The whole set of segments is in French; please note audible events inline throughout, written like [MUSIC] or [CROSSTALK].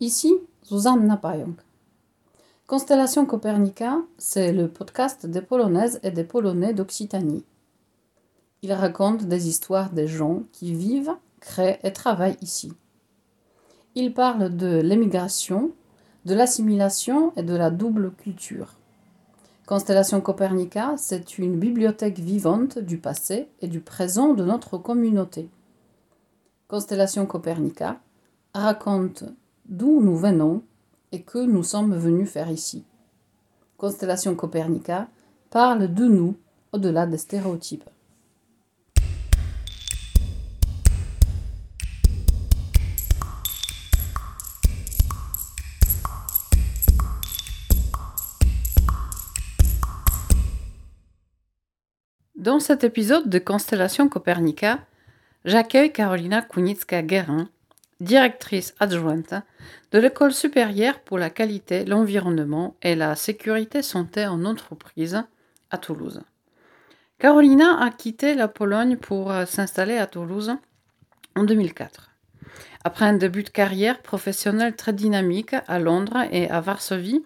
Ici, Zuzanna Payong. Constellation Copernica, c'est le podcast des Polonaises et des Polonais d'Occitanie. Il raconte des histoires des gens qui vivent, créent et travaillent ici. Il parle de l'émigration, de l'assimilation et de la double culture. Constellation Copernica, c'est une bibliothèque vivante du passé et du présent de notre communauté. Constellation Copernica raconte d'où nous venons et que nous sommes venus faire ici. Constellation Copernica parle de nous au-delà des stéréotypes. Dans cet épisode de Constellation Copernica, j'accueille Carolina Kunitska-Guérin, directrice adjointe de l'École supérieure pour la qualité, l'environnement et la sécurité santé en entreprise à Toulouse. Carolina a quitté la Pologne pour s'installer à Toulouse en 2004. Après un début de carrière professionnelle très dynamique à Londres et à Varsovie,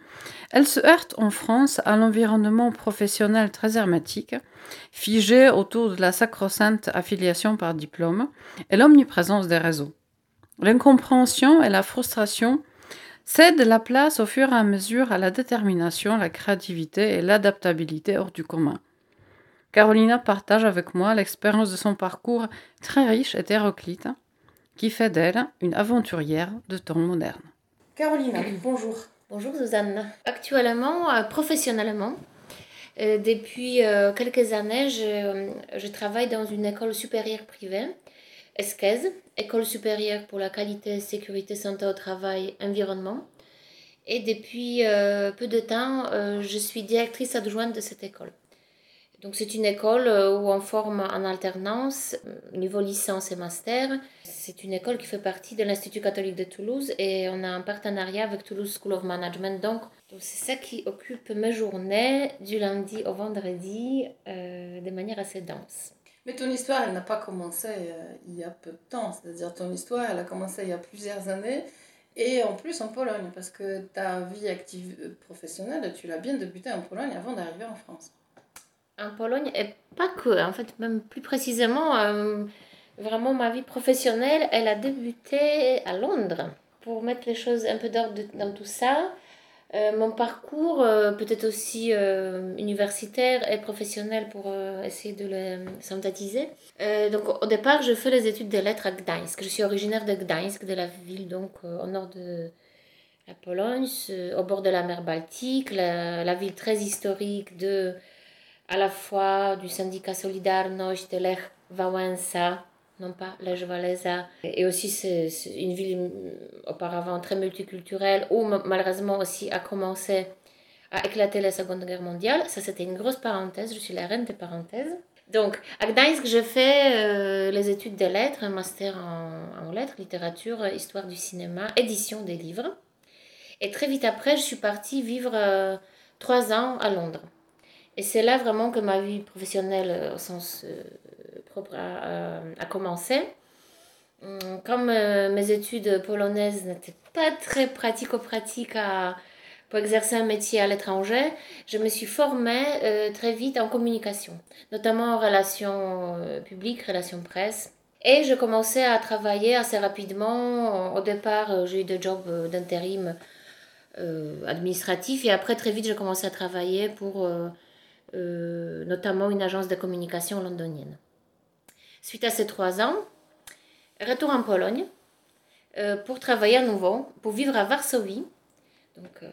elle se heurte en France à l'environnement professionnel très hermétique, figé autour de la sacro-sainte affiliation par diplôme et l'omniprésence des réseaux. L'incompréhension et la frustration cèdent la place au fur et à mesure à la détermination, la créativité et l'adaptabilité hors du commun. Carolina partage avec moi l'expérience de son parcours très riche et hétéroclite qui fait d'elle une aventurière de temps moderne. Carolina, bonjour. Bonjour Suzanne. Actuellement, euh, professionnellement, euh, depuis euh, quelques années, je, je, travaille dans une école supérieure privée, ESCES, École supérieure pour la qualité, sécurité, santé au travail, environnement. Et depuis peu de temps, je suis directrice adjointe de cette école. Donc c'est une école euh, où on forme en alternance, euh, niveau licence et master. C'est une école qui fait partie de l'Institut catholique de Toulouse et on a un partenariat avec Toulouse School of Management. Donc c'est ça qui occupe mes journées du lundi au vendredi euh, de manière assez dense. Mais ton histoire, elle n'a pas commencé il y a peu de temps. C'est-à-dire ton histoire, elle a commencé il y a plusieurs années. Et en plus en Pologne, parce que ta vie active professionnelle, tu l'as bien débutée en Pologne avant d'arriver en France en Pologne et pas que, en fait, même plus précisément, euh, vraiment ma vie professionnelle, elle a débuté à Londres. Pour mettre les choses un peu d'ordre dans tout ça, euh, mon parcours, euh, peut-être aussi universitaire et professionnel pour essayer de le synthétiser. donc au départ, je fais les études de lettres à Gdańsk. Je suis originaire de Gdańsk, de la ville donc au nord de la Pologne, au bord de la mer Baltique, la, la ville très historique de à la fois du syndicat Solidarność de Lech Wałęsa, non pas Lech Walesa, et aussi c'est une ville mm, auparavant très multiculturelle où malheureusement aussi a commencé à éclater la Seconde Guerre mondiale. Ça c'était une grosse parenthèse, je suis la reine des parenthèses. Donc à Gdańsk, je fais euh, les études des lettres, un master en, lettres, littérature, histoire du cinéma, édition des livres. Et très vite après, je suis partie vivre euh, trois ans à Londres. Et c'est là vraiment que ma vie professionnelle euh, au sens propre a, commencé. Hum, comme euh, mes études polonaises n'étaient pas très pratico-pratiques pour exercer un métier à l'étranger, je me suis formée très vite en communication, notamment en relations publiques, relations presse. Et je commençais à travailler assez rapidement. Au départ, j'ai eu des jobs d'intérim administratif et après, très vite, j'ai commencé à travailler pour euh, notamment une agence de communication londonienne. Suite à ces trois ans, retour en Pologne euh, pour travailler à nouveau, pour vivre à Varsovie, donc euh,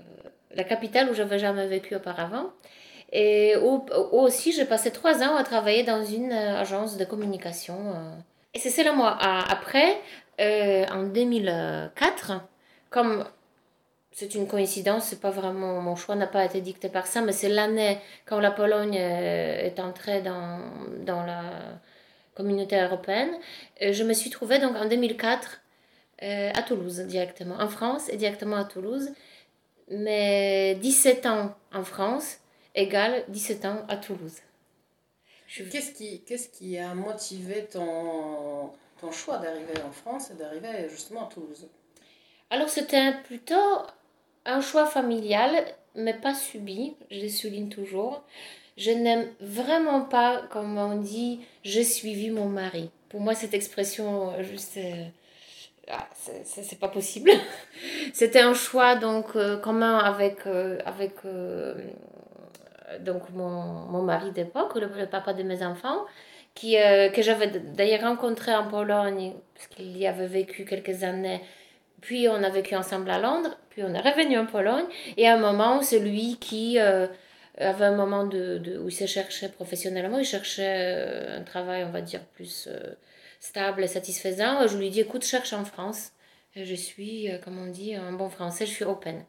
la capitale où je n'avais jamais vécu auparavant. Et où, aussi j'ai passé trois ans à travailler dans une agence de communication. Et c'est le mois après, en 2004, comme c'est une coïncidence, c'est pas vraiment mon choix n'a pas été dicté par ça, mais c'est l'année quand la Pologne euh, est entrée dans, dans la communauté européenne. Euh, je me suis trouvée donc en 2004 euh, à Toulouse directement, en France et directement à Toulouse. Mais 17 ans en France égale 17 ans à Toulouse. Qu'est-ce qui, qu'est-ce qui a motivé ton, ton choix d'arriver en France et d'arriver justement à Toulouse? Alors c'était plutôt un choix familial, mais pas subi, je le souligne toujours. Je n'aime vraiment pas, comme on dit, j'ai suivi mon mari. Pour moi, cette expression, juste, euh, ah, c'est pas possible. [LAUGHS] C'était un choix donc euh, commun avec, euh, avec donc mon, mon mari d'époque, le, le, papa de mes enfants, qui, que j'avais d'ailleurs rencontré en Pologne, parce qu'il y avait vécu quelques années. Puis on a vécu ensemble à Londres, puis on est revenu en Pologne. Et à un moment, c'est lui qui avait un moment de, où il se cherchait professionnellement, il cherchait un travail, on va dire, plus stable et satisfaisant, je lui dis écoute, cherche en France. Je suis, euh, comme on dit en bon français, je suis open.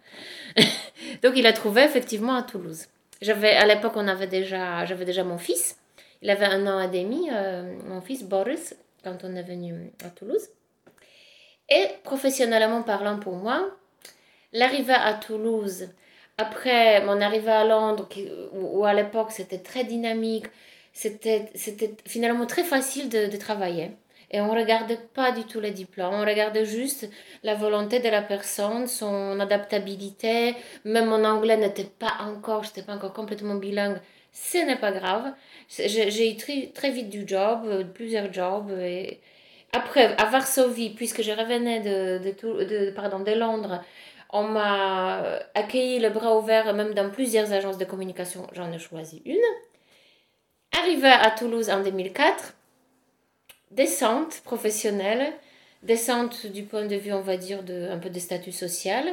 [LAUGHS] Donc il a trouvé effectivement à Toulouse. J'avais, à l'époque, on avait déjà, j'avais déjà mon fils. Il avait un an et demi, euh, mon fils Boris, quand on est venu à Toulouse. Et professionnellement parlant pour moi, l'arrivée à Toulouse, après mon arrivée à Londres, où, à l'époque c'était très dynamique, c'était finalement très facile de, travailler. Et on ne regardait pas du tout les diplômes, on regardait juste la volonté de la personne, son adaptabilité. Même mon anglais n'était pas encore, je n'étais pas encore complètement bilingue. Ce n'est pas grave. J'ai eu très, très vite du job, euh, plusieurs jobs. Après, à Varsovie, puisque je revenais de, de, de, pardon, de Londres, on m'a accueilli le bras ouvert, même dans plusieurs agences de communication. J'en ai choisi une. Arrivé à Toulouse en 2004, descente professionnelle, descente du point de vue, on va dire, de un peu de statut social.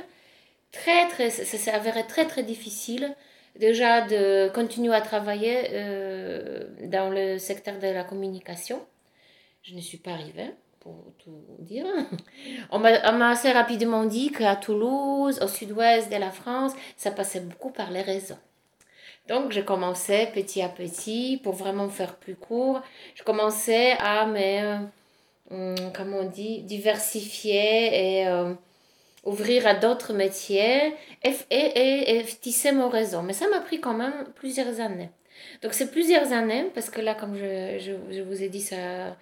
Très, très, ça s'est avéré très, très difficile déjà de continuer à travailler euh, dans le secteur de la communication. Je ne suis pas arrivée, tout dire. On m'a assez rapidement dit qu'à Toulouse, au sud-ouest de la France, ça passait beaucoup par les réseaux. Donc, je commençais petit à petit, pour vraiment faire plus court, je commençais à me, euh, comment on dit, diversifier et euh, ouvrir à d'autres métiers et, et, et, tisser mon réseau. Mais ça m'a pris quand même plusieurs années. Donc, c'est plusieurs années, parce que là, comme je, je, je vous ai dit, ça,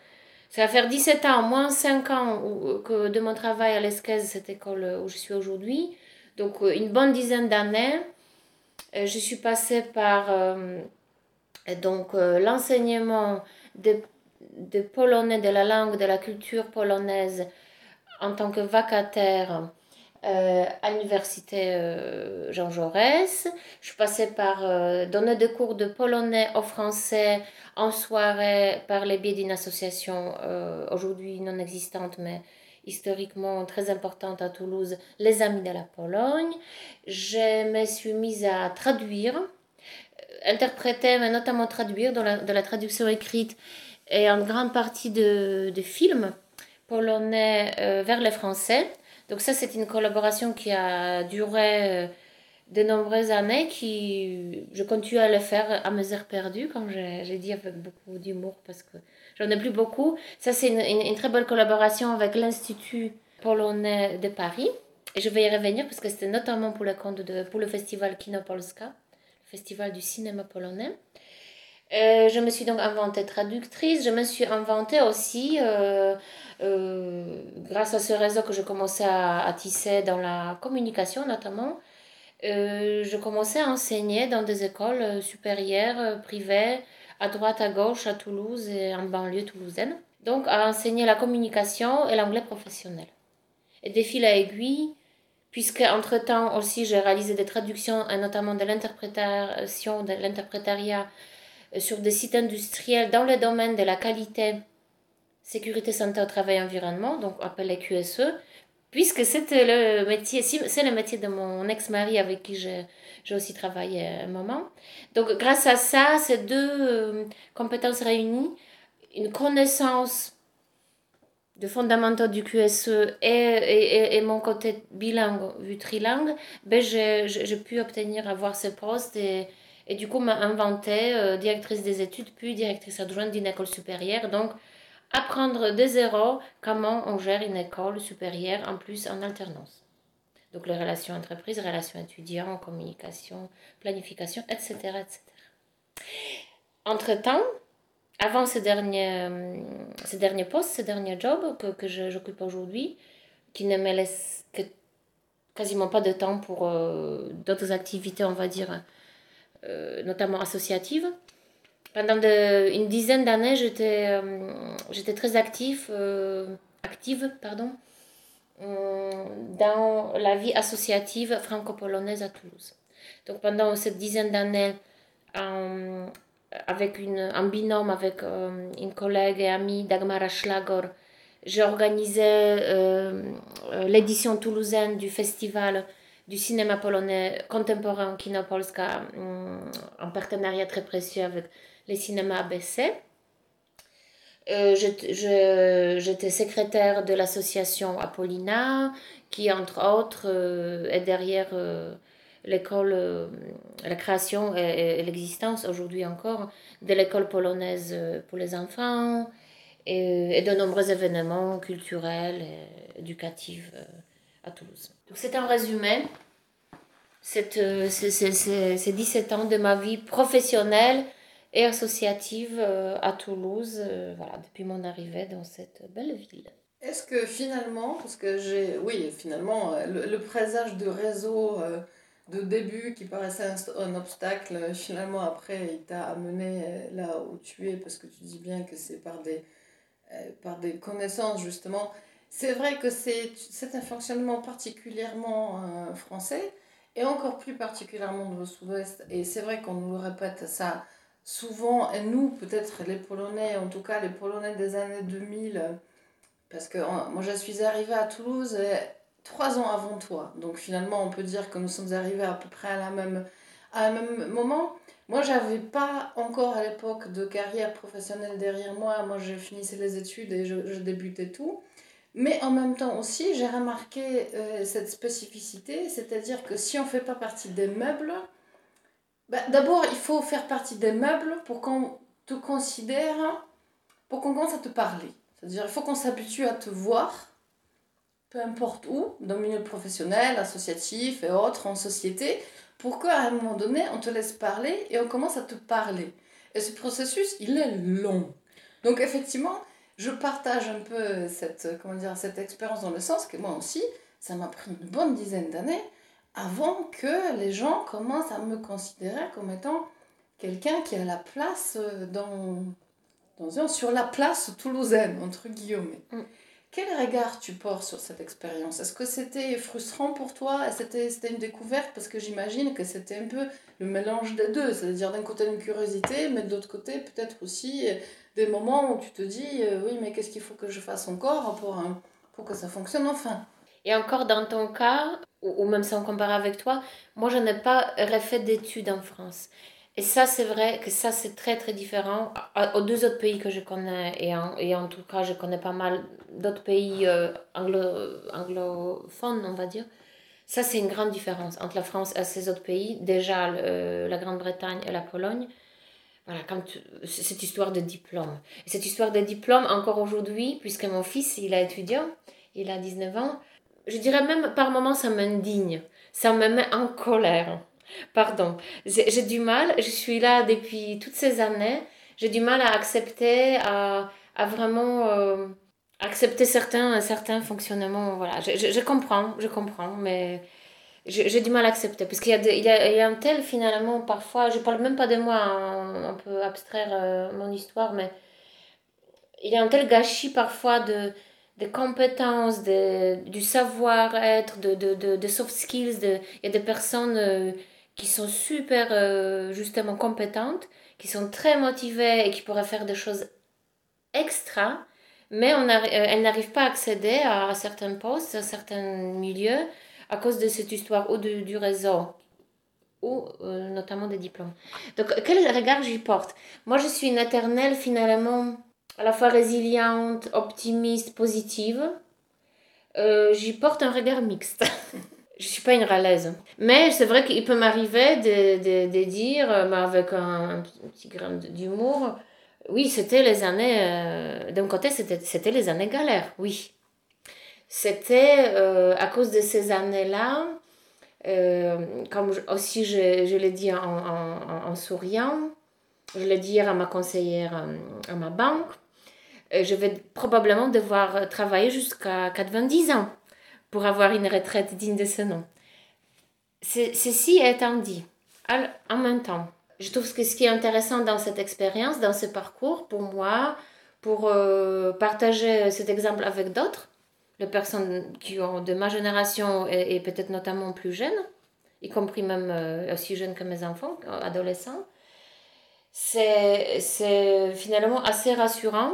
ça va faire 17 ans, moins 5 ans que de mon travail à l'ESCAZ, cette école où je suis aujourd'hui. Donc, une bonne dizaine d'années euh, je suis passée par euh, euh, l'enseignement de, de, polonais, de la langue, de la culture polonaise en tant que vacataire à l'université Jean Jaurès. Je passée par donner des cours de polonais au français en soirée par les biais d'une association aujourd'hui non existante, mais historiquement très importante à Toulouse, Les Amis de la Pologne. Je me suis mise à traduire, euh, interpréter, mais notamment traduire dans la, la traduction écrite et en grande partie de, de films polonais euh, vers les français. Donc ça, c'est une collaboration qui a duré euh, de nombreuses années, qui je continue à le faire à mes heures perdues, comme j'ai dit avec beaucoup d'humour, parce que J'en ai plus beaucoup. Ça, c'est une, très bonne collaboration avec l'Institut polonais de Paris. Et je vais y revenir parce que c'était notamment pour le compte de, pour le festival Kino Polska, le festival du cinéma polonais. Euh, je me suis donc inventée traductrice. Je me suis inventée aussi, euh, euh, grâce à ce réseau que je commençais à, tisser dans la communication notamment, je commençais à enseigner dans des écoles supérieures, privées, à droite, à gauche, à Toulouse et en banlieue toulousaine. Donc, à enseigner la communication et l'anglais professionnel. Et des fil à aiguille, puisque entre-temps aussi j'ai réalisé des traductions, et notamment de l'interprétation, de l'interprétariat sur des sites industriels dans le domaine de la qualité, sécurité, santé au travail, environnement, donc appelé QSE, puisque c'était le métier, c'est le métier de mon ex-mari avec qui j'ai j'ai aussi travaillé un moment. Donc, grâce à ça, ces deux euh, compétences réunies, une connaissance de fondamentaux du QSE et, et, et, mon côté bilingue, vu trilingue, ben j'ai pu obtenir avoir ce poste et, et du coup m'a inventé euh, directrice des études, puis directrice adjointe d'une école supérieure. Donc, apprendre de zéro comment on gère une école supérieure, en plus en alternance. Donc les relations entreprises, relations étudiants, communication, planification, etc. etc. Entre-temps, avant ce dernier, ce dernier poste, ce dernier job que, que j'occupe aujourd'hui, qui ne me laisse que quasiment pas de temps pour d'autres activités, on va dire, notamment associatives. Pendant une dizaine d'années, j'étais j'étais très active, active pardon, dans la vie associative franco-polonaise à Toulouse. Donc pendant cette dizaine d'années, avec un binôme avec euh, une collègue et amie, Dagmara Schlagor, j'ai organisé euh, euh, l'édition toulousaine du festival du cinéma polonais contemporain Kino Polska en partenariat très précieux avec les cinémas ABC. J'étais secrétaire de l'association Apollina, qui entre autres est derrière l'école, euh, la création et, l'existence aujourd'hui encore de l'école polonaise euh, pour les enfants et, de nombreux événements culturels et éducatifs euh, à Toulouse. C'est un résumé, cette, ces, ces, 17 ans de ma vie professionnelle et associative à Toulouse, voilà, depuis mon arrivée dans cette belle ville. Est-ce que finalement, parce que j'ai, oui, finalement, le, présage de réseau de début qui paraissait un, obstacle, finalement après il t'a amené euh, là où tu es parce que tu dis bien que c'est par euh, par des connaissances justement. C'est vrai que c'est un fonctionnement particulièrement euh, français et encore plus particulièrement le sud-ouest. Et c'est vrai qu'on nous le répète ça souvent, et nous peut-être les Polonais, en tout cas les Polonais des années 2000, parce que moi je suis arrivée à Toulouse trois ans avant toi. Donc finalement, on peut dire que nous sommes arrivés à peu près à la même, à même moment. Moi, j'avais pas encore à l'époque de carrière professionnelle derrière moi. Moi, je finissais les études et je débutais tout. Mais en même temps aussi, j'ai remarqué euh, cette spécificité, c'est-à-dire que si on ne fait pas partie des meubles, bah, d'abord, il faut faire partie des meubles pour qu'on te considère, pour qu'on commence à te parler. C'est-à-dire, il faut qu'on s'habitue à te voir peu importe où, dans le milieu professionnel, associatif et autres, en société, pour qu'à un moment donné, on te laisse parler et on commence à te parler. Et ce processus, il est long. Donc effectivement, je partage un peu cette, comment dire, cette expérience dans le sens que moi aussi, ça m'a pris une bonne dizaine d'années avant que les gens commencent à me considérer comme étant quelqu'un qui a la place euh, dans, dans sur la place toulousaine, entre guillemets. Mm. Quel regard tu portes sur cette expérience? Est-ce que c'était frustrant pour toi? C'était une découverte? Parce que j'imagine que c'était un peu le mélange des deux. C'est-à-dire d'un côté une curiosité, mais de l'autre côté peut-être aussi des moments où tu te dis euh, oui, mais qu'est-ce qu'il faut que je fasse encore pour, pour que ça fonctionne enfin? Et encore dans ton cas, ou, même si on compare avec toi, moi je n'ai pas refait d'études en France. Et ça, c'est vrai que ça, c'est très, très différent aux deux autres pays que je connais. Et en, et en tout cas, je connais pas mal d'autres pays euh, anglo, anglophones, on va dire. Ça, c'est une grande différence entre la France et ces autres pays. Déjà, la Grande-Bretagne et la Pologne. Voilà, quand cette histoire de diplôme. Et cette histoire de diplôme, encore aujourd'hui, puisque mon fils, il est étudiant, il a 19 ans, je dirais même par moments, ça m'indigne. Ça me met en colère. Pardon, j'ai du mal, je suis là depuis toutes ces années, j'ai du mal à accepter, à, à vraiment euh, accepter certains, certains fonctionnements. Voilà, je, je, comprends, je comprends, mais j'ai du mal à accepter. Parce qu'il y, a y, a, y a un tel finalement, parfois, je parle même pas de moi, hein, on, peut abstraire euh, mon histoire, mais il y a un tel gâchis parfois de, de compétences, de, du savoir-être, de, de, de, soft skills. De, il y a des personnes. Euh, qui sont super euh, justement compétentes, qui sont très motivées et qui pourraient faire des choses extra, mais on euh, elles n'arrivent pas à accéder à, certains postes, à certains milieux, à cause de cette histoire ou du réseau ou euh, notamment des diplômes. Donc, quel regard j'y porte? Moi, je suis une éternelle, finalement, à la fois résiliente, optimiste, positive. j'y porte un regard mixte. [LAUGHS] je suis pas une ralaise. Mais c'est vrai qu'il peut m'arriver de, de, de, dire, euh, mais avec un, petit grain d'humour, oui, c'était les années, euh, d'un côté, c'était les années galères, oui. C'était euh, à cause de ces années-là, comme aussi je, je l'ai dit en, en, souriant, je l'ai dit à ma conseillère à ma banque, je vais probablement devoir travailler jusqu'à 90 ans pour avoir une retraite digne de ce nom. Ceci étant dit, en même temps, je trouve que ce qui est intéressant dans cette expérience, dans ce parcours, pour moi, pour euh, partager cet exemple avec d'autres, les personnes qui ont de ma génération et, peut-être notamment plus jeunes, y compris même euh, aussi jeunes que mes enfants, adolescents, c'est finalement assez rassurant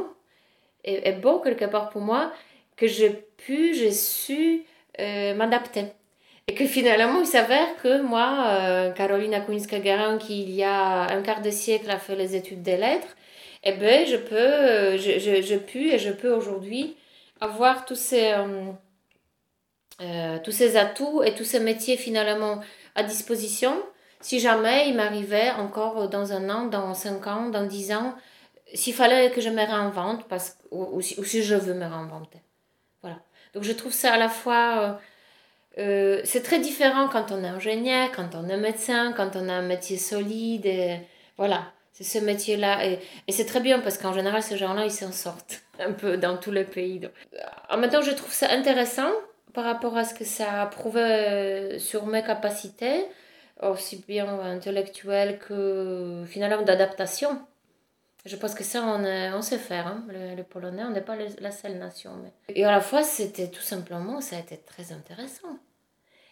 et, et, beau quelque part pour moi que j'ai pu, j'ai su euh, m'adapter. Et que finalement, il s'avère que moi, euh, Carolina Kuinska-Garin, qui il y a un quart de siècle a fait les études des lettres, eh ben, je peux, euh, je, je, je pu et je peux aujourd'hui avoir tous ces, tous ces atouts et tous ces métiers finalement à disposition. Si jamais il m'arrivait encore dans un an, dans cinq ans, dans dix ans, s'il fallait que je me réinvente, parce, ou, si, je veux me réinventer. Voilà. Donc je trouve ça à la fois euh, c'est très différent quand on est ingénieur, quand on est médecin, quand on a un métier solide. Voilà, c'est ce métier-là. Et, et c'est très bien parce qu'en général, ces gens-là, ils s'en sortent un peu dans tous les pays. en même temps, je trouve ça intéressant par rapport à ce que ça a prouvé euh, sur mes capacités, aussi bien intellectuelles que finalement d'adaptation. Je pense que ça, on, on sait faire, hein, le, Polonais, on n'est pas la seule nation. Et à la fois, c'était tout simplement, ça a été très intéressant.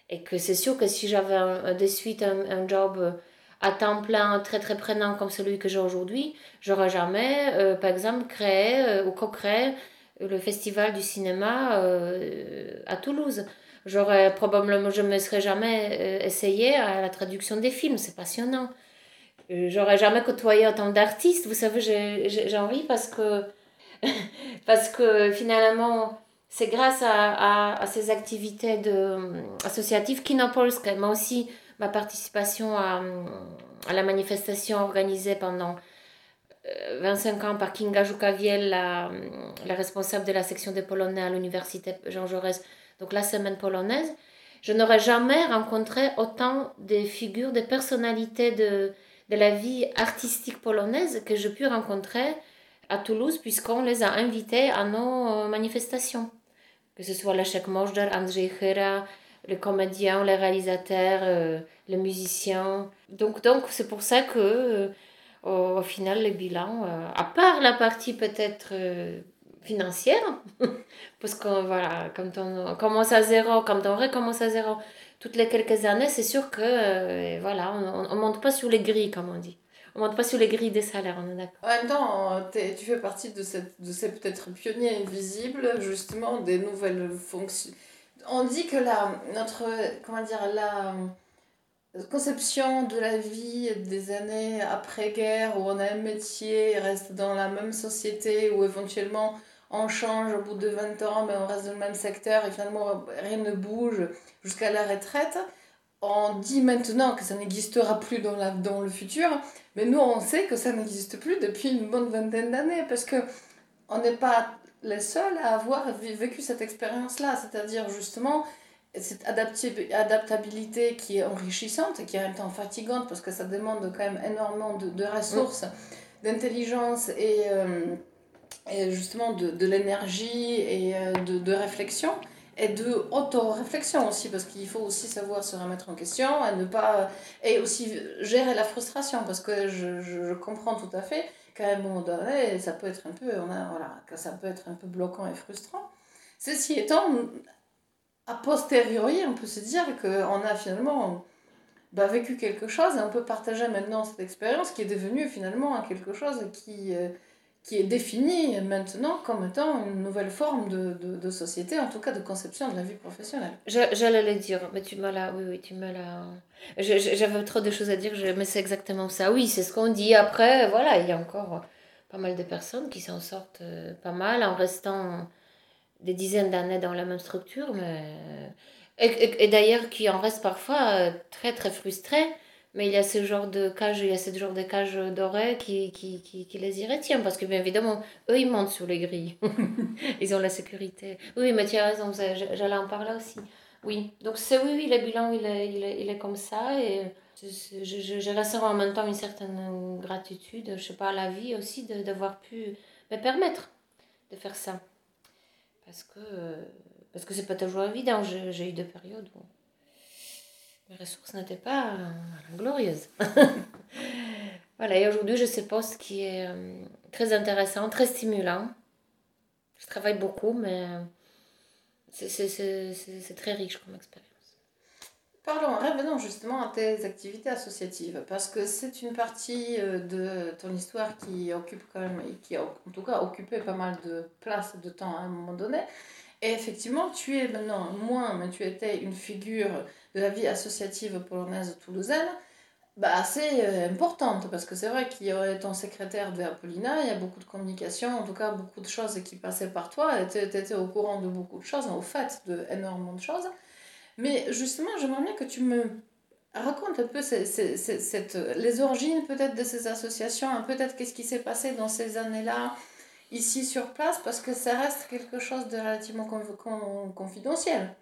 Et que c'est sûr que si j'avais de suite un, job à temps plein très très prenant comme celui que j'ai aujourd'hui, j'aurais jamais, euh, par exemple, créé euh, ou co-créé le festival du cinéma euh, à Toulouse. J'aurais probablement, je me serais jamais essayé à la traduction des films, c'est passionnant. J'aurais jamais côtoyé autant d'artistes. Vous savez, j'en ris parce que, [LAUGHS] parce que finalement, c'est grâce à, à, ces activités de, euh, associatives Kinopolska, mais aussi ma participation à, à, la manifestation organisée pendant 25 euh, ans par Kinga Jukaviel, la, la responsable de la section des Polonais à l'université Jean Jaurès, donc la semaine polonaise. Je n'aurais jamais rencontré autant de figures, de personnalités de, de la vie artistique polonaise que j'ai pu rencontrer à Toulouse puisqu'on les a invités à nos euh, manifestations. Que ce soit Leszek Mojdar, Andrzej Chyra, les comédiens, les réalisateurs, euh, les musiciens. Donc donc c'est pour ça que euh, au, final le bilan, à part la partie peut-être financière, [LAUGHS] parce que voilà, quand on commence à zéro, quand on recommence à zéro, toutes les quelques années, c'est sûr que euh, voilà, on ne monte pas sur les grilles, comme on dit. On monte pas sur les grilles des salaires, on est d'accord. En même temps, tu fais partie de, cette, de ces peut-être pionniers invisibles, justement, des nouvelles fonctions. On dit que la, notre, comment dire, la conception de la vie des années après-guerre, où on a un métier, reste dans la même société, où éventuellement on change au bout de 20 ans, mais on reste dans le même secteur et finalement rien ne bouge jusqu'à la retraite. On dit maintenant que ça n'existera plus dans, la, dans le futur, mais nous on sait que ça n'existe plus depuis une bonne vingtaine d'années parce que on n'est pas les seuls à avoir vécu cette expérience-là, c'est-à-dire justement cette adaptabilité qui est enrichissante et qui est en même temps fatigante parce que ça demande quand même énormément de, de ressources, d'intelligence et, euh, et justement de, de l'énergie et euh, de, de, réflexion et de auto-réflexion aussi parce qu'il faut aussi savoir se remettre en question et ne pas et aussi gérer la frustration parce que je, je, comprends tout à fait qu'à un moment donné ça peut être un peu on a, voilà ça peut être un peu bloquant et frustrant. Ceci étant a posteriori on peut se dire qu'on a finalement bah, vécu quelque chose et on peut partager maintenant cette expérience qui est devenue finalement quelque chose qui euh, qui est définie maintenant comme étant une nouvelle forme de, de, société, en tout cas de conception de la vie professionnelle. J'allais le dire, mais tu m'as là, oui, oui, tu m'as là. J'avais trop de choses à dire, mais c'est exactement ça. Oui, c'est ce qu'on dit. Après, voilà, il y a encore pas mal de personnes qui s'en sortent euh, pas mal en restant des dizaines d'années dans la même structure, mais. Et d'ailleurs, qui en restent parfois euh, très, très frustrés mais il y a ce genre de cage, il y a ce genre de cage dorée qui, qui, qui, les y retient, parce que bien évidemment, eux, ils montent sur les grilles. [LAUGHS] ils ont la sécurité. Oui, mais tu as raison, j'allais en parler aussi. Oui, donc c'est oui, oui, le bilan, il est, il est, il est comme ça, et je, je, ressens en même temps une certaine gratitude, je sais pas, à la vie aussi, d'avoir pu me permettre de faire ça. Parce que, parce que pas toujours évident. J'ai eu des périodes où mes ressources n'étaient pas glorieuses. [LAUGHS] voilà, et aujourd'hui, je sais pas ce qui est très intéressant, très stimulant. Je travaille beaucoup, mais c'est très riche comme expérience. Parlons, revenons justement à tes activités associatives, parce que c'est une partie euh, de ton histoire qui occupe quand même, qui a en tout cas occupé pas mal de place, de temps à un moment donné. Et effectivement, tu es maintenant moins, mais tu étais une figure de la vie associative polonaise toulousaine bah, assez euh, importante, parce que c'est vrai qu'il y aurait ton secrétaire de Apollina, il y a beaucoup de communication, en tout cas beaucoup de choses qui passaient par toi, tu étais au courant de beaucoup de choses, au fait de énormément de choses. Mais justement, j'aimerais bien que tu me racontes un peu cette, les origines peut-être de ces associations, peut-être qu'est-ce qui s'est passé dans ces années-là, ici sur place, parce que ça reste quelque chose de relativement confidentiel.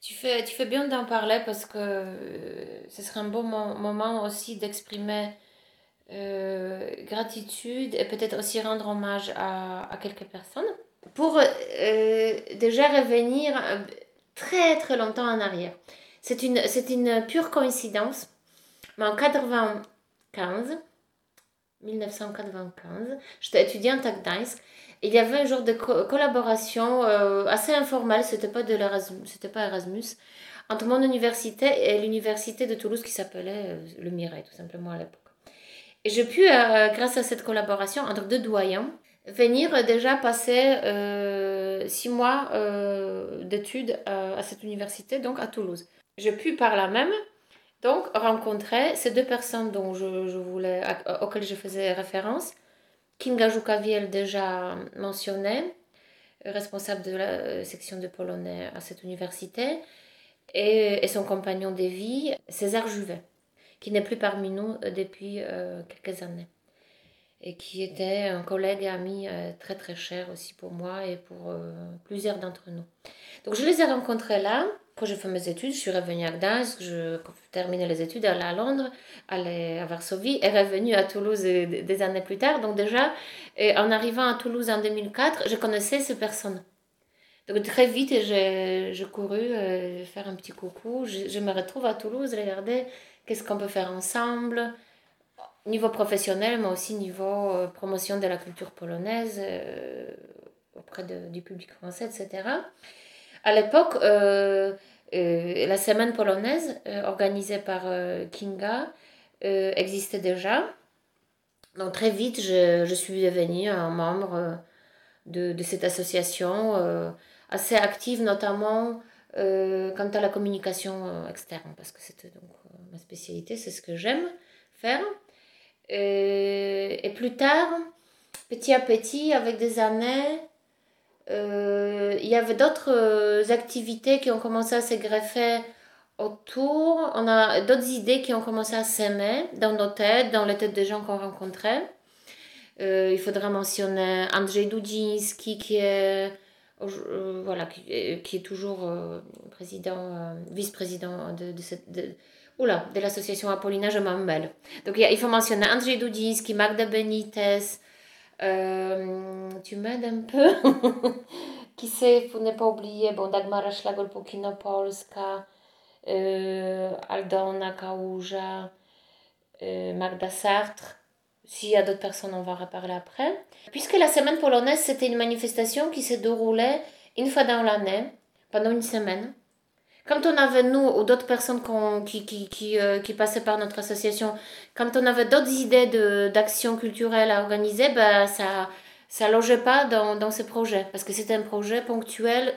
Tu fais, tu fais bien d'en parler parce que euh, ce serait un bon moment aussi d'exprimer euh, gratitude et peut-être aussi rendre hommage à, à quelques personnes. Pour euh, déjà revenir très très longtemps en arrière. C'est une, une pure coïncidence, mais en 95, 1995, j'étais étudiante à Gdańsk il y avait un genre de collaboration euh, assez informelle, c'était pas de l'Erasmus, c'était pas Erasmus, entre mon université et l'université de Toulouse qui s'appelait euh, le Mireille, tout simplement à l'époque. Et j'ai pu, euh, grâce à cette collaboration entre deux doyens, venir déjà passer six mois d'études à cette université, donc à Toulouse. J'ai pu par là même donc rencontrer ces deux personnes dont je, voulais, auxquelles je faisais référence, Kinga Jukawiel déjà mentionné, responsable de la euh, section de polonais à cette université, et, son compagnon de vie, César Juvet, qui n'est plus parmi nous euh, depuis euh, quelques années, et qui était un collègue et ami très très cher aussi pour moi et pour plusieurs d'entre nous. Donc je les ai rencontrés là, quand j'ai fait mes études, je suis revenue à Gdańsk, je terminais les études, allée à Londres, allée à Varsovie et revenue à Toulouse des années plus tard. Donc déjà, en arrivant à Toulouse en 2004, je connaissais ces personnes. Donc très vite, j'ai couru euh, faire un petit coucou. Je, me retrouve à Toulouse, regarder qu'est-ce qu'on peut faire ensemble, niveau professionnel, mais aussi niveau euh, promotion de la culture polonaise euh, auprès du public français, etc. À l'époque, euh, la semaine polonaise, organisée par Kinga, existait déjà. Donc très vite, je, je suis devenue un membre de, de cette association, assez active notamment quant à la communication externe, parce que c'était donc ma spécialité, c'est ce que j'aime faire. Et plus tard, petit à petit, avec des années, euh, il y avait d'autres euh, activités qui ont commencé à se greffer autour. On a d'autres idées qui ont commencé à s'aimer dans nos têtes, dans les têtes des gens qu'on rencontrait. Euh, il faudra mentionner Andrzej Dudzinski qui est, voilà, qui, est toujours président, vice-président de, de, cette, de, oula, de l'association Apollina, je m'en mêle. Donc il faut mentionner Andrzej Dudzinski, Magda Benitez, euh, tu m'aides un peu? [LAUGHS] Qui sait, pour ne pas oublier, bon, Dagmara Szlagol-Pukino Polska, euh, Aldona Kałuża, euh, Magda Sartre. S'il y a d'autres personnes, on va reparler après. Puisque la semaine polonaise, c'était une manifestation qui se déroulait une fois dans l'année, pendant une semaine. Quand on avait, nous, ou d'autres personnes qui, qui, qui, euh, qui, passaient par notre association, quand on avait d'autres idées d'actions culturelles à organiser, ben, ça ça logeait pas dans, dans ces projets. Parce que c'était un projet ponctuel,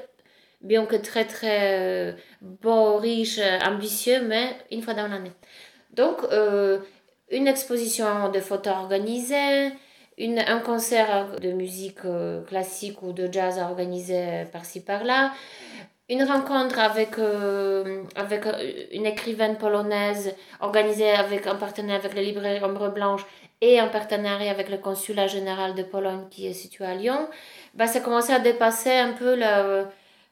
bien que très, très euh, beau, riche, ambitieux, mais une fois dans l'année. Donc, euh, une exposition de photos organisée, une, un concert de musique classique ou de jazz organisé par-ci par-là, une rencontre avec, euh, avec euh, une écrivaine polonaise organisée avec un partenaire avec la librairie Ombre Blanche et un partenariat avec le consulat général de Pologne qui est situé à Lyon, bah, ça commençait à dépasser un peu le,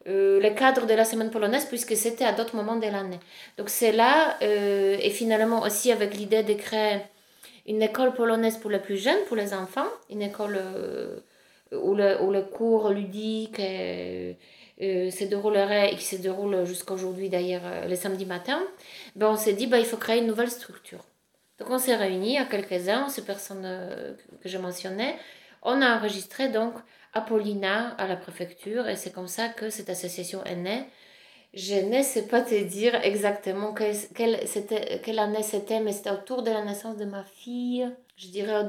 euh, le cadre de la semaine polonaise puisque c'était à d'autres moments de l'année. Donc c'est là, et finalement aussi avec l'idée de créer une école polonaise pour les plus jeunes, pour les enfants, une école où, le, où le cours ludique euh, se déroulerait et qui se déroule jusqu'à aujourd'hui d'ailleurs euh, le samedi matin, ben on s'est dit ben, il faut créer une nouvelle structure. Donc on s'est réunis à quelques-uns, ces personnes euh, que je mentionnais. On a enregistré donc Apollina à la préfecture et c'est comme ça que cette association est née. Je ne sais pas te dire exactement quelle, quelle année c'était, mais c'était autour de la naissance de ma fille. Je dirais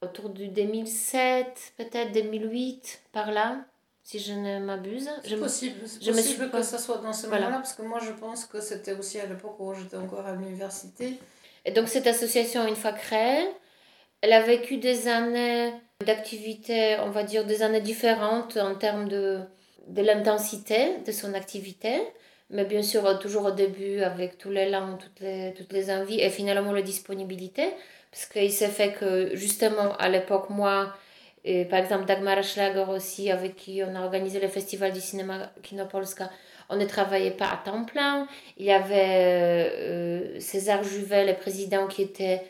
autour du 2007, peut-être 2008, par là si je ne m'abuse. C'est possible, c'est possible que ça soit dans ce moment-là, parce que moi je pense que c'était aussi à l'époque où j'étais encore à l'université. Et donc cette association, une fois créée, elle a vécu des années d'activité, on va dire des années différentes en termes de, de l'intensité de son activité, mais bien sûr toujours au début avec tous les langues, toutes les, toutes les envies et finalement la disponibilité, parce qu'il s'est fait que justement à l'époque, moi, et par exemple, Dagmar Schlager aussi, avec qui on a organisé le festival du cinéma Kinopolska, on ne travaillait pas à temps plein. Il y avait euh, César Juvet, le président, qui était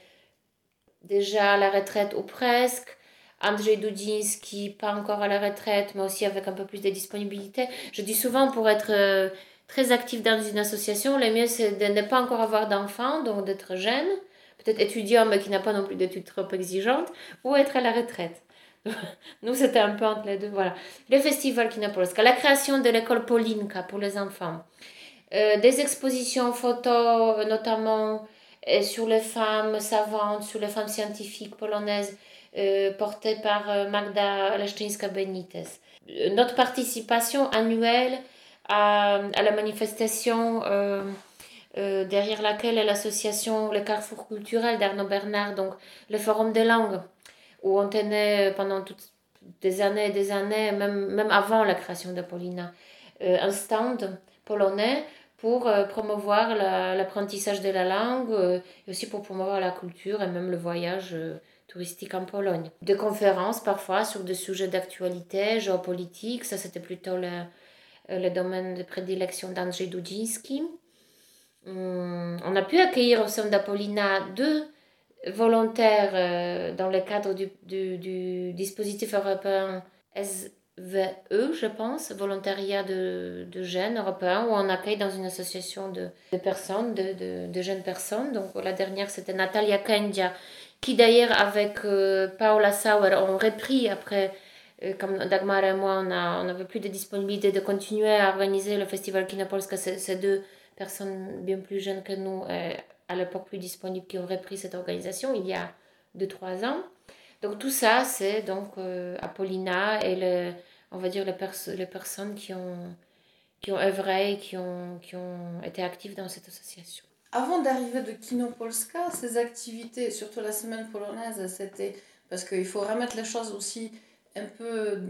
déjà à la retraite ou presque. Andrzej Dudzinski, pas encore à la retraite, mais aussi avec un peu plus de disponibilité. Je dis souvent, pour être euh, très actif dans une association, le mieux c'est de ne pas encore avoir d'enfants, donc d'être jeune, peut-être étudiant, mais qui n'a pas non plus d'études trop exigeantes, ou être à la retraite. [LAUGHS] Nous, c'était un peu entre les deux. Voilà. Le festival Kinopolska, la création de l'école Polinka pour les enfants, euh, des expositions photos, notamment euh, sur les femmes savantes, sur les femmes scientifiques polonaises, euh, portées par Magda Leszczyńska-Benitez. Notre participation annuelle à, à la manifestation derrière laquelle est l'association Le Carrefour culturel d'Arnaud Bernard, donc le Forum des langues où on tenait pendant toutes des années et des années, même, même avant la création d'Apollina, euh, un stand polonais pour euh, promouvoir l'apprentissage de la langue euh, et aussi pour promouvoir la culture et même le voyage touristique en Pologne. Des conférences parfois sur des sujets d'actualité, géopolitique, ça c'était plutôt le, le domaine de prédilection d'Andrzej Dudziński. Hum, on a pu accueillir au sein d'Apollina deux volontaire euh, dans le cadre du, du, dispositif européen SVE, je pense, volontariat de, de, jeunes européens, où on accueille dans une association de, de personnes, de, de, jeunes personnes. Donc la dernière, c'était Natalia Kendia, qui d'ailleurs avec euh, Paola Sauer ont repris après, euh, comme Dagmar et moi, on n'avait plus de disponibilité de continuer à organiser le festival Kinopolska, ces deux personnes bien plus jeunes que nous à l'époque plus disponible qui aurait pris cette organisation il y a 2-3 ans. Donc tout ça, c'est donc euh, Apollina et le, on va dire les, les personnes qui ont, qui ont œuvré qui ont, qui ont été actives dans cette association. Avant d'arriver de Kinopolska, ces activités, surtout la semaine polonaise, c'était parce qu'il faut remettre les choses aussi un peu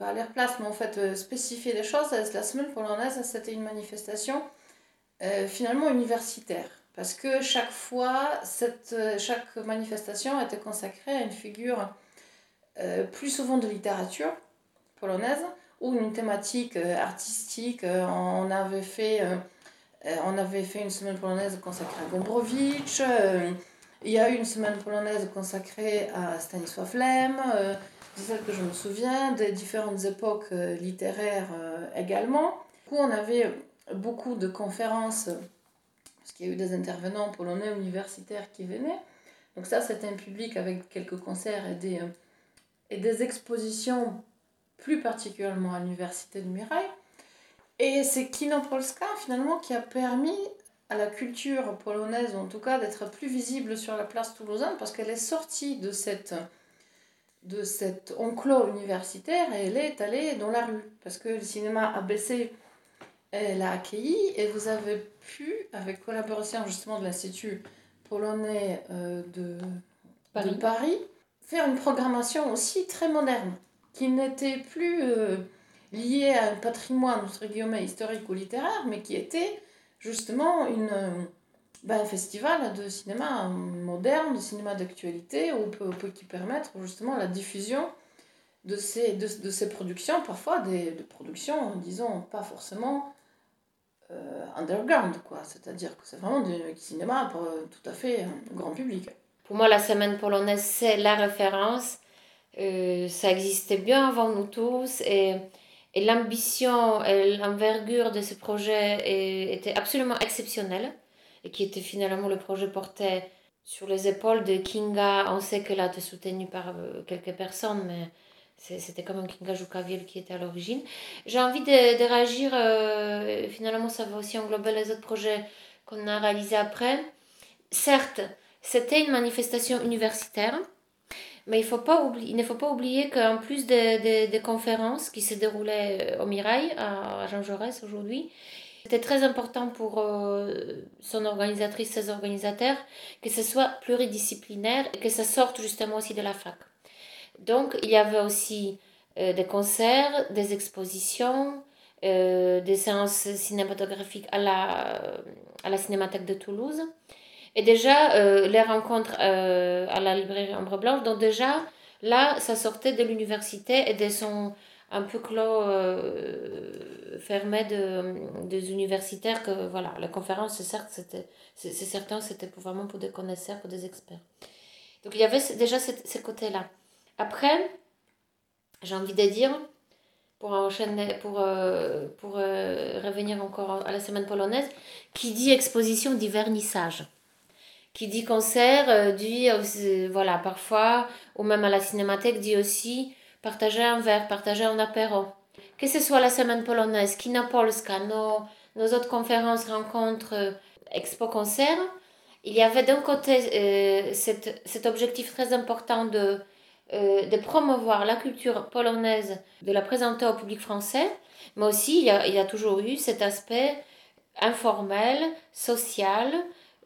à leur place, mais en fait euh, spécifier les choses. La semaine polonaise, c'était une manifestation euh, finalement universitaire. Parce que chaque fois, cette, euh, chaque manifestation était consacrée à une figure euh, plus souvent de littérature polonaise ou une thématique euh, artistique. on, avait fait, on avait fait une semaine polonaise consacrée à Gombrowicz. il y a eu une semaine polonaise consacrée à Stanisław Lem. c'est celle que je me souviens, des différentes époques littéraires également. Du coup, on avait beaucoup de conférences parce qu'il y a eu des intervenants polonais universitaires qui venaient. Donc ça, c'était un public avec quelques concerts et des, euh, et des expositions, plus particulièrement à l'université de Mirail. Et c'est Kino Polska, finalement, qui a permis à la culture polonaise, en tout cas, d'être plus visible sur la place toulousaine, parce qu'elle est sortie de cette de cet enclos universitaire et elle est allée dans la rue. Parce que le cinéma a baissé elle a accueilli et vous avez pu, avec collaboration justement de l'Institut polonais euh, de, Paris. faire une programmation aussi très moderne, qui n'était plus euh, liée à un patrimoine, entre guillemets, historique ou littéraire, mais qui était justement une, ben, un festival de cinéma moderne, de cinéma d'actualité, où peut, peut qui permettre justement la diffusion de ces, de, de ces productions, parfois des de productions, disons, pas forcément euh, underground, quoi. C'est-à-dire que c'est vraiment du cinéma pour euh, tout à fait grand public. Pour moi, la semaine polonaise, c'est la référence. Euh, ça existait bien avant nous tous et, Et l'ambition et l'envergure de ce projet était absolument exceptionnelle. Et qui était finalement le projet porté sur les épaules de Kinga. On sait qu'elle a été soutenue par euh, quelques personnes, mais c'était quand même Kinga Jukavil qui était à l'origine. J'ai envie de, réagir, euh, finalement ça va aussi englober les autres projets qu'on a réalisés après. Certes, c'était une manifestation universitaire, mais il ne faut pas oublier qu'en plus des de, conférences qui se déroulaient euh, au Mirail, à Jean Jaurès aujourd'hui, c'était très important pour euh, son organisatrice, ses organisateurs, que ce soit pluridisciplinaire et que ça sorte justement aussi de la fac. Donc, il y avait aussi euh, des concerts, des expositions, euh, des séances cinématographiques à la, à la Cinémathèque de Toulouse. Et déjà, euh, les rencontres à la librairie Ombre Blanche, donc déjà, là, ça sortait de l'université et de son un peu clos fermé de, des universitaires que voilà la conférence c'est certain c'était vraiment pour des connaisseurs pour des experts. Donc il y avait déjà ce côté là après, j'ai envie de dire, pour enchaîner, pour, euh, pour euh, revenir encore à la semaine polonaise, qui dit exposition dit vernissage? Qui dit concert, euh, dit, voilà, parfois, ou même à la cinémathèque, dit aussi partager un verre, partager un apéro. Que ce soit la semaine polonaise, Kina Polska, nos, nos autres conférences, rencontres, expo concert, il y avait d'un côté cet, cet objectif très important de euh, de promouvoir la culture polonaise, de la présenter au public français, mais aussi il y a, toujours eu cet aspect informel, social,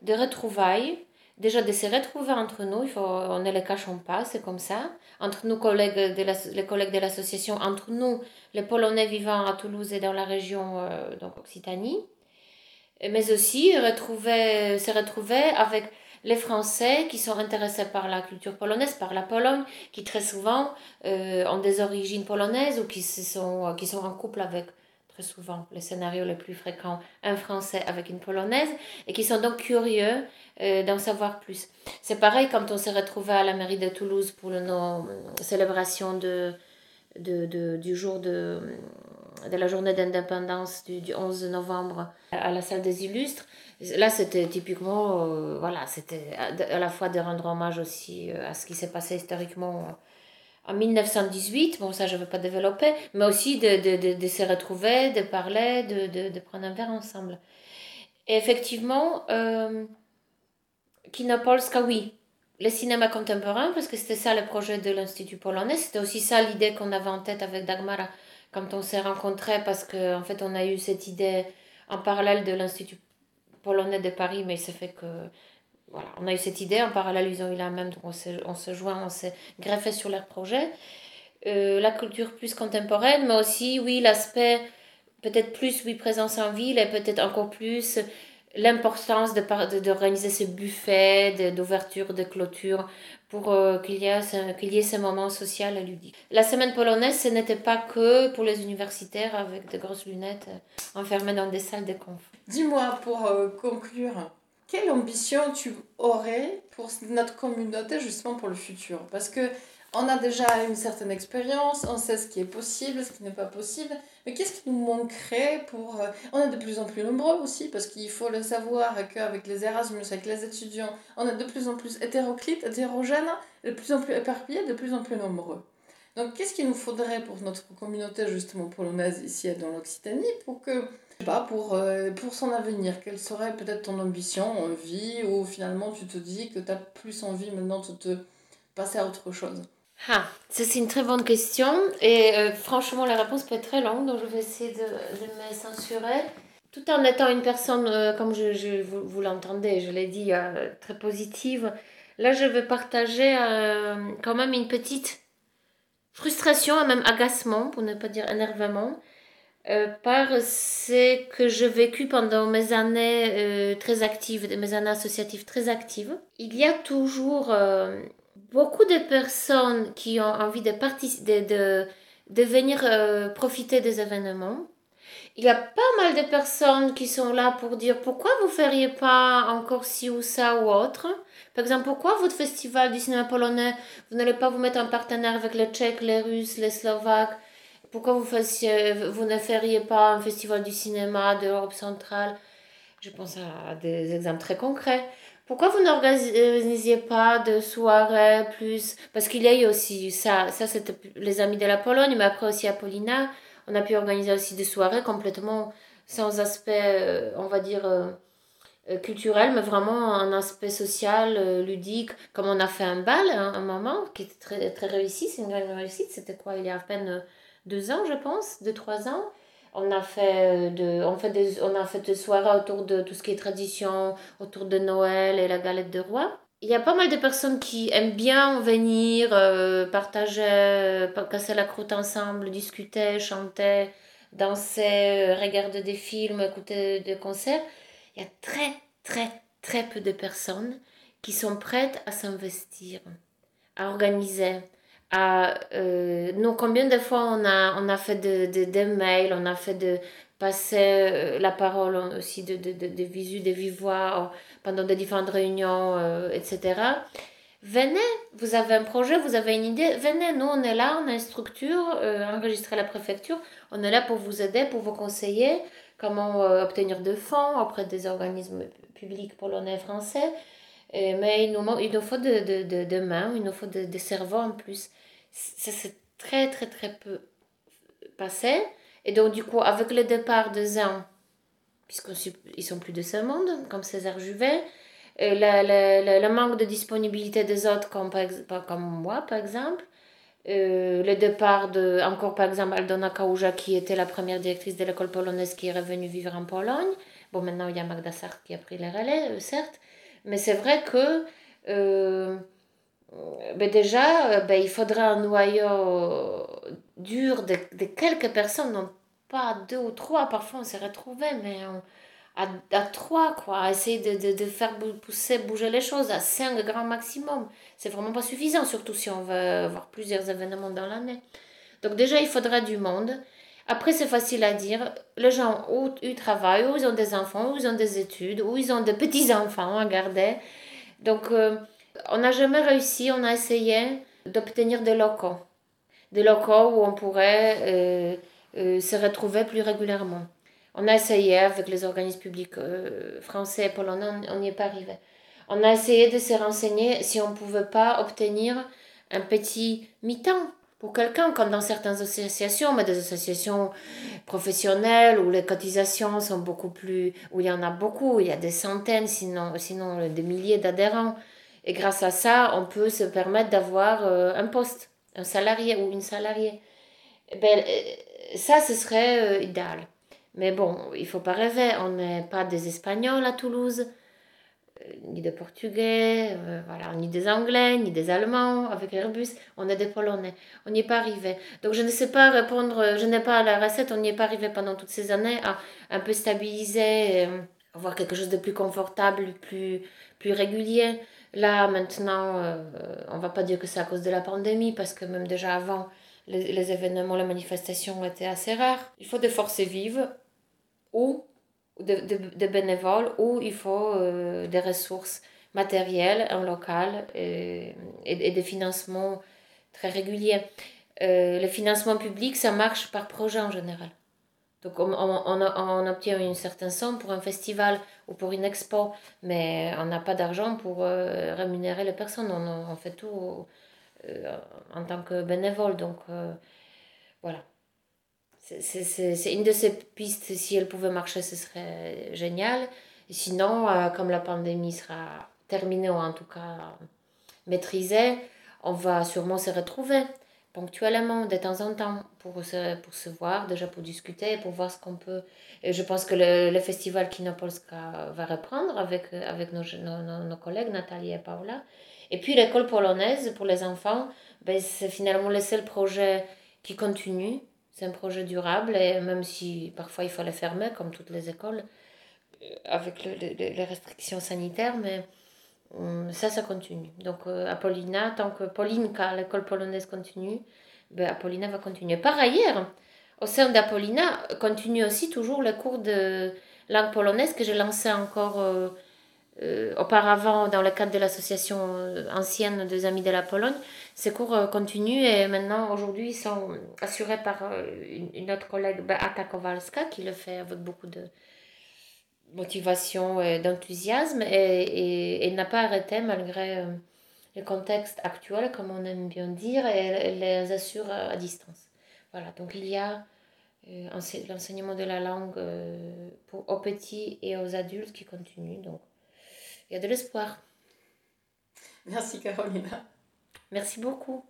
de retrouvailles, déjà de se retrouver entre nous, il faut, on ne les cachons pas, c'est comme ça, entre nous collègues de les collègues de l'association, entre nous les Polonais vivant à Toulouse et dans la région euh, donc Occitanie, mais aussi retrouver, se retrouver avec les Français qui sont intéressés par la culture polonaise, par la Pologne, qui très souvent euh, ont des origines polonaises ou qui, sont, qui sont en couple avec, très souvent, les scénarios les plus fréquents, un Français avec une Polonaise, et qui sont donc curieux euh, d'en savoir plus. C'est pareil quand on s'est retrouvé à la mairie de Toulouse pour nos célébrations de, de, de, du jour de, de la journée d'indépendance du, du 11 novembre à la salle des illustres. Là, c'était typiquement, euh, voilà, c'était à, la fois de rendre hommage aussi euh, à ce qui s'est passé historiquement en 1918, bon ça je ne veux pas développer, mais aussi de, de, de, se retrouver, de parler, de, prendre un verre ensemble. Et effectivement, euh, Kinopolska, oui, le cinéma contemporain, parce que c'était ça le projet de l'Institut polonais, c'était aussi ça l'idée qu'on avait en tête avec Dagmara quand on s'est rencontrés, parce qu'en en fait on a eu cette idée en parallèle de l'Institut polonais de Paris, mais il se fait que voilà, on a eu cette idée, en parallèle ils ont eu la même, donc on se joint, on s'est greffé sur leur projet. Euh, la culture plus contemporaine, mais aussi, oui, l'aspect peut-être plus, oui, présence en ville et peut-être encore plus l'importance de, d'organiser ce buffet d'ouverture, de, clôture pour euh, qu'il, y ait, qu'il y ait ce moment social et ludique. La semaine polonaise, ce n'était pas que pour les universitaires avec de grosses lunettes euh, enfermés dans des salles de conf. Dis-moi, pour euh, conclure, quelle ambition tu aurais pour notre communauté justement pour le futur? Parce que on a déjà une certaine expérience, on sait ce qui est possible, ce qui n'est pas possible, mais qu'est-ce qui nous manquerait pour... Euh, on est de plus en plus nombreux aussi, parce qu'il faut le savoir qu'avec les Erasmus, avec les étudiants, on est de plus en plus hétéroclite, hétérogène, de plus en plus éparpillé, de plus en plus nombreux. Donc qu'est-ce qu'il nous faudrait pour notre communauté justement polonaise ici dans l'Occitanie pour que pas, pour, euh, pour son avenir, quelle serait peut-être ton ambition, envie, ou finalement tu te dis que tu as plus envie maintenant de te passer à autre chose? Ah, ça c'est une très bonne question et euh, franchement la réponse peut être très longue donc je vais essayer de, me censurer. Tout en étant une personne, euh, comme je, vous l'entendez, je l'ai dit, euh, très positive, là je vais partager quand même une petite frustration et même agacement, pour ne pas dire énervement, par ce que j'ai vécu pendant mes années très actives, mes années associatives très actives. Il y a toujours beaucoup de personnes qui ont envie de, de, de, de venir euh, profiter des événements. Il y a pas mal de personnes qui sont là pour dire pourquoi vous feriez pas encore ci ou ça ou autre? Par exemple, pourquoi votre festival du cinéma polonais, vous n'allez pas vous mettre en partenaire avec les Tchèques, les Russes, les Slovaques, pourquoi vous, fassiez, vous ne feriez pas un festival du cinéma de l'Europe centrale? Je pense à des exemples très concrets. Pourquoi vous n'organisiez pas de soirées plus? Parce qu'il y a eu aussi ça, ça c'était les amis de la Pologne, mais après aussi Apollina, on a pu organiser aussi des soirées complètement sans aspect, euh, on va dire, euh, euh, culturel, mais vraiment un aspect social, ludique, comme on a fait un bal hein, un moment, qui était très, très réussi, c'est une grande réussite, c'était quoi, il y a à peine deux ans, je pense, deux, trois ans. On a fait, de, on, fait des, on a fait des soirées autour de tout ce qui est tradition, autour de Noël et la galette de roi. Il y a pas mal de personnes qui aiment bien venir, partager, casser la croûte ensemble, discuter, chanter danser, euh, regarder des films, écouter des concerts, il y a très, très, très peu de personnes qui sont prêtes à s'investir, à organiser. À, euh, nous, combien de fois on a, on a fait des de, mails, on a fait de passer euh, la parole aussi de, de, de, de visu, de vive voix pendant des différentes réunions, etc. Venez, vous avez un projet, vous avez une idée, venez, nous on est là, on a une structure enregistrée à la préfecture, on est là pour vous aider, pour vous conseiller comment euh, obtenir de fonds auprès des organismes publics polonais et français. Mais il nous, il nous faut de, de, de, mains, il nous faut de, de cerveaux en plus. Ça s'est très très très peu passé. Et donc du coup, avec le départ de Zan, puisqu'ils sont plus de ce monde, comme César Juvet, le, le, le, manque de disponibilité des autres, comme, comme moi par exemple, euh, le départ de, encore par exemple, Aldona Kaouja, qui était la première directrice de l'école polonaise qui est revenue vivre en Pologne. Bon, maintenant, il y a Magda Sartre qui a pris les relais, euh, certes. Mais c'est vrai que euh, ben déjà, ben, il faudrait un noyau dur de, quelques personnes, non pas deux ou trois, parfois on s'est retrouvés, mais à, à 3, quoi, essayer de, de, de, faire pousser, bouger les choses, à 5 grand maximum. C'est vraiment pas suffisant, surtout si on veut avoir plusieurs événements dans l'année. Donc déjà, il faudra du monde. Après, c'est facile à dire. Les gens, où ils travaillent, ou ils ont des enfants, ou ils ont des études, ou ils ont des petits-enfants à garder. Donc, euh, on n'a jamais réussi, on a essayé d'obtenir des locaux. Des locaux où on pourrait euh, euh, se retrouver plus régulièrement. On a essayé avec les organismes publics français et polonais, on n'y est pas arrivé. On a essayé de se renseigner si on ne pouvait pas obtenir un petit mi-temps quelqu'un, comme dans certaines associations, mais des associations professionnelles où les cotisations sont beaucoup plus, où il y en a beaucoup, il y a des centaines, sinon, sinon des milliers d'adhérents. Et grâce à ça, on peut se permettre d'avoir euh, un poste, un salarié ou une salariée. Eh ben, euh, ça, ce serait idéal. Mais bon, il faut pas rêver, on n'est pas des Espagnols à Toulouse, euh, ni des Portugais, euh, voilà, ni des Anglais, ni des Allemands avec Airbus, on est des Polonais. On n'y est pas arrivé. Donc je ne sais pas répondre, je n'ai pas la recette, on n'y est pas arrivé pendant toutes ces années à un peu stabiliser, euh, avoir quelque chose de plus confortable, plus, plus régulier. Là, maintenant, on va pas dire que c'est à cause de la pandémie, parce que même déjà avant, les, les événements, les manifestations étaient assez rares. Il faut des forces vives ou de, de, bénévoles ou il faut euh, des ressources matérielles en local et, et, des financements très réguliers. Euh, le financement public, ça marche par projet en général. Donc on, on, obtient une certaine somme pour un festival ou pour une expo, mais on n'a pas d'argent pour euh, rémunérer les personnes. On, on fait tout en tant que bénévole. Donc voilà. C'est une de ces pistes, si elle pouvait marcher, ce serait génial. sinon, euh, comme la pandémie sera terminée ou en tout cas maîtrisée, on va sûrement se retrouver ponctuellement, de temps en temps, pour se, pour se voir, déjà pour discuter, pour voir ce qu'on peut. Je pense que le, le festival Kinopolska va reprendre avec, avec nos, nos, nos collègues, Nathalie et Paula. Et puis l'école polonaise pour les enfants, ben, c'est finalement le seul projet qui continue c'est un projet durable et même si parfois il faut les fermer comme toutes les écoles euh, avec les restrictions sanitaires, mais hum, ça, ça continue. Donc euh, Apollina, tant que Pauline, l'école polonaise continue, ben, Apollina va continuer. Par ailleurs, au sein d'Apollina, continue aussi toujours le cours de langue polonaise que j'ai lancé encore euh, auparavant, dans le cadre de l'association euh, ancienne des Amis de la Pologne, ces cours euh, continuent et maintenant, aujourd'hui, ils sont assurés par une, autre collègue, Beata Kowalska, qui le fait avec beaucoup de motivation et d'enthousiasme et, et, n'a pas arrêté malgré le contexte actuel, comme on aime bien dire, et elle, les assure à distance. Voilà, donc il y a l'enseignement de la langue pour, aux petits et aux adultes qui continue. Donc, il y a de l'espoir. Merci Carolina. Merci beaucoup.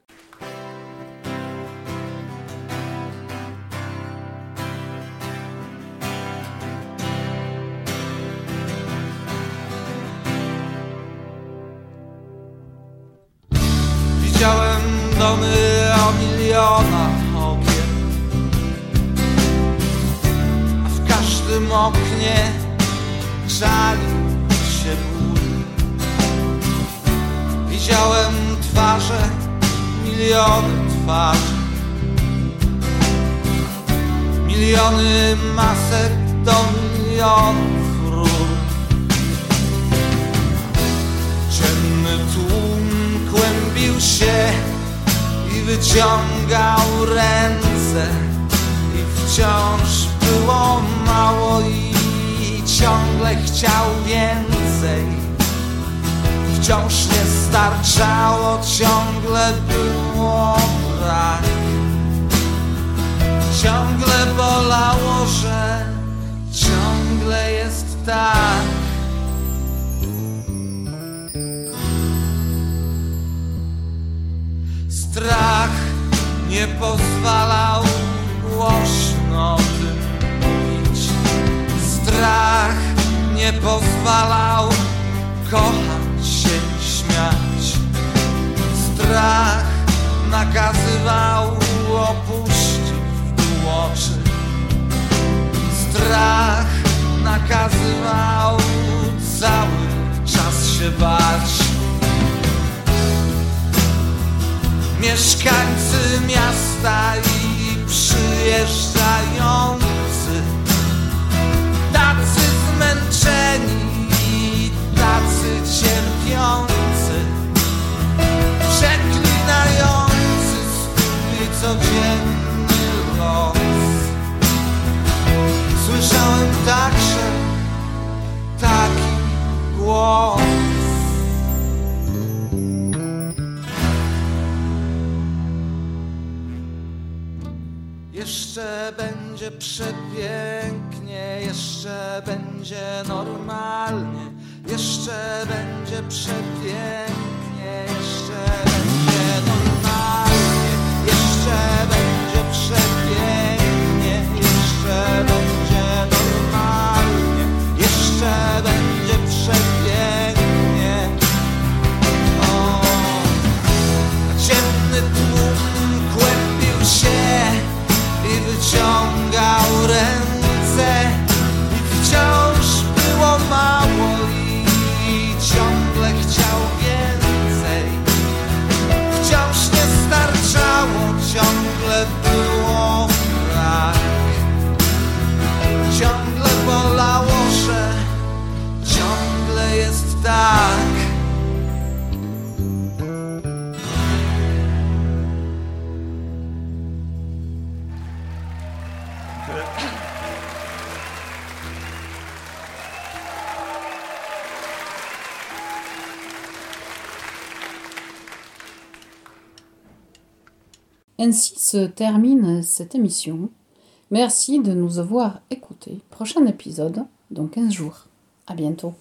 Widziałem domy o milionach okien A w każdym oknie żali Widziałem twarze, miliony twarzy. Miliony masek do milionów rur. Ciemny tłum kłębił się i wyciągał ręce. I wciąż było mało i ciągle chciał więcej wciąż nie starczało, ciągle było brak. Ciągle bolało, że ciągle jest tak. Strach nie pozwalał głośno tym mówić. Strach nie pozwalał kochać się śmiać. Strach nakazywał opuścić oczy. Strach nakazywał cały czas się bać. Mieszkańcy miasta i przyjeżdżający codzienny los. Słyszałem także taki głos. Jeszcze będzie przepięknie, jeszcze będzie normalnie jeszcze będzie przepięknie, jeszcze się i wyciągał ręce Ainsi se termine cette émission. Merci de nous avoir écoutés. Prochain épisode dans 15 jours. À bientôt.